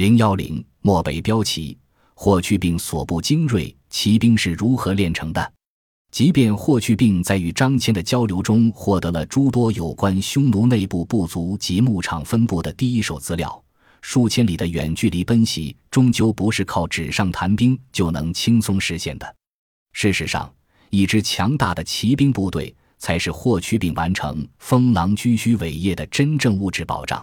零幺零漠北骠骑，霍去病所部精锐骑兵是如何炼成的？即便霍去病在与张骞的交流中获得了诸多有关匈奴内部部族及牧场分布的第一手资料，数千里的远距离奔袭终究不是靠纸上谈兵就能轻松实现的。事实上，一支强大的骑兵部队才是霍去病完成封狼居胥伟业的真正物质保障。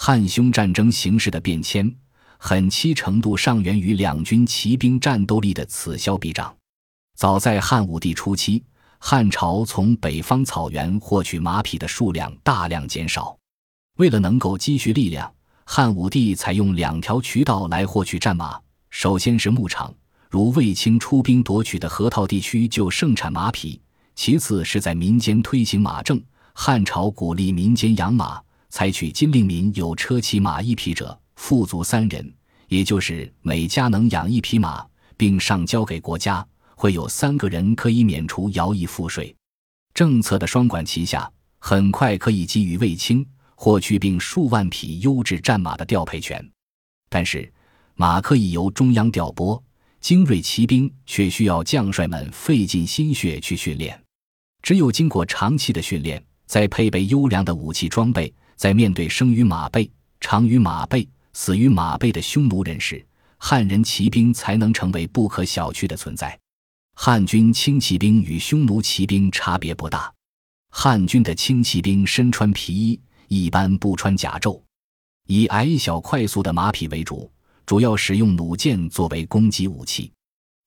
汉匈战争形势的变迁，很期程度上源于两军骑兵战斗力的此消彼长。早在汉武帝初期，汉朝从北方草原获取马匹的数量大量减少。为了能够积蓄力量，汉武帝采用两条渠道来获取战马：首先是牧场，如卫青出兵夺取的河套地区就盛产马匹；其次是在民间推行马政。汉朝鼓励民间养马。采取金令民有车骑马一匹者，富足三人，也就是每家能养一匹马，并上交给国家，会有三个人可以免除徭役赋税。政策的双管齐下，很快可以给予卫青、霍去病数万匹优质战马的调配权。但是，马可以由中央调拨，精锐骑兵却需要将帅们费尽心血去训练。只有经过长期的训练，再配备优良的武器装备。在面对生于马背、长于马背、死于马背的匈奴人时，汉人骑兵才能成为不可小觑的存在。汉军轻骑兵与匈奴骑兵差别不大，汉军的轻骑兵身穿皮衣，一般不穿甲胄，以矮小快速的马匹为主，主要使用弩箭作为攻击武器。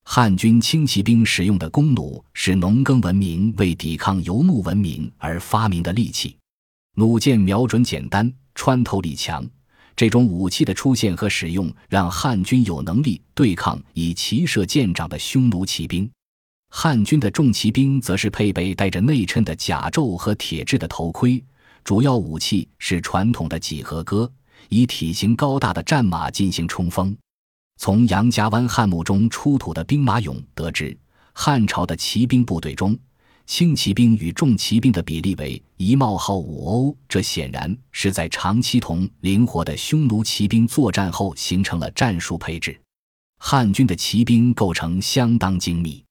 汉军轻骑兵使用的弓弩是农耕文明为抵抗游牧文明而发明的利器。弩箭瞄准简单，穿透力强。这种武器的出现和使用，让汉军有能力对抗以骑射见长的匈奴骑兵。汉军的重骑兵则是配备带着内衬的甲胄和铁制的头盔，主要武器是传统的几何戈，以体型高大的战马进行冲锋。从杨家湾汉墓中出土的兵马俑得知，汉朝的骑兵部队中。轻骑兵与重骑兵的比例为一冒号五欧，这显然是在长期同灵活的匈奴骑兵作战后形成了战术配置。汉军的骑兵构成相当精密，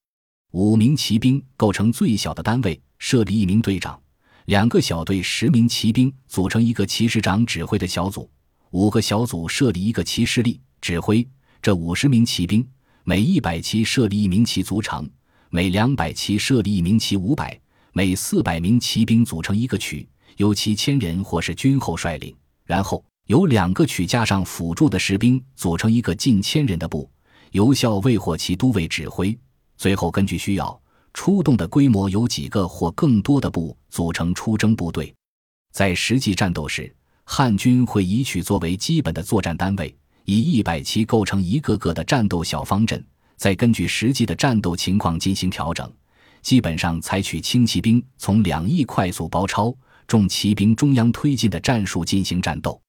五名骑兵构成最小的单位，设立一名队长，两个小队十名骑兵组成一个骑士长指挥的小组，五个小组设立一个骑士力指挥这五十名骑兵，每一百骑设立一名骑卒长。每两百骑设立一名骑五百，每四百名骑兵组成一个曲，由其千人或是军后率领，然后由两个曲加上辅助的士兵组成一个近千人的部，由校尉或其都尉指挥。最后根据需要出动的规模，由几个或更多的部组成出征部队。在实际战斗时，汉军会以曲作为基本的作战单位，以一百骑构成一个个的战斗小方阵。再根据实际的战斗情况进行调整，基本上采取轻骑兵从两翼快速包抄，重骑兵中央推进的战术进行战斗。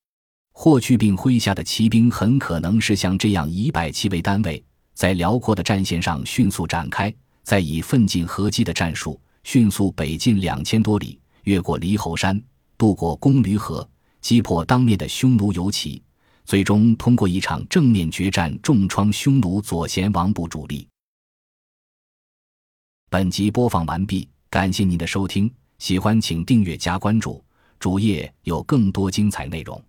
霍去病麾下的骑兵很可能是像这样以百骑为单位，在辽阔的战线上迅速展开，再以奋进合击的战术迅速北进两千多里，越过离侯山，渡过公驴河，击破当面的匈奴游骑。最终通过一场正面决战重创匈奴左贤王部主力。本集播放完毕，感谢您的收听，喜欢请订阅加关注，主页有更多精彩内容。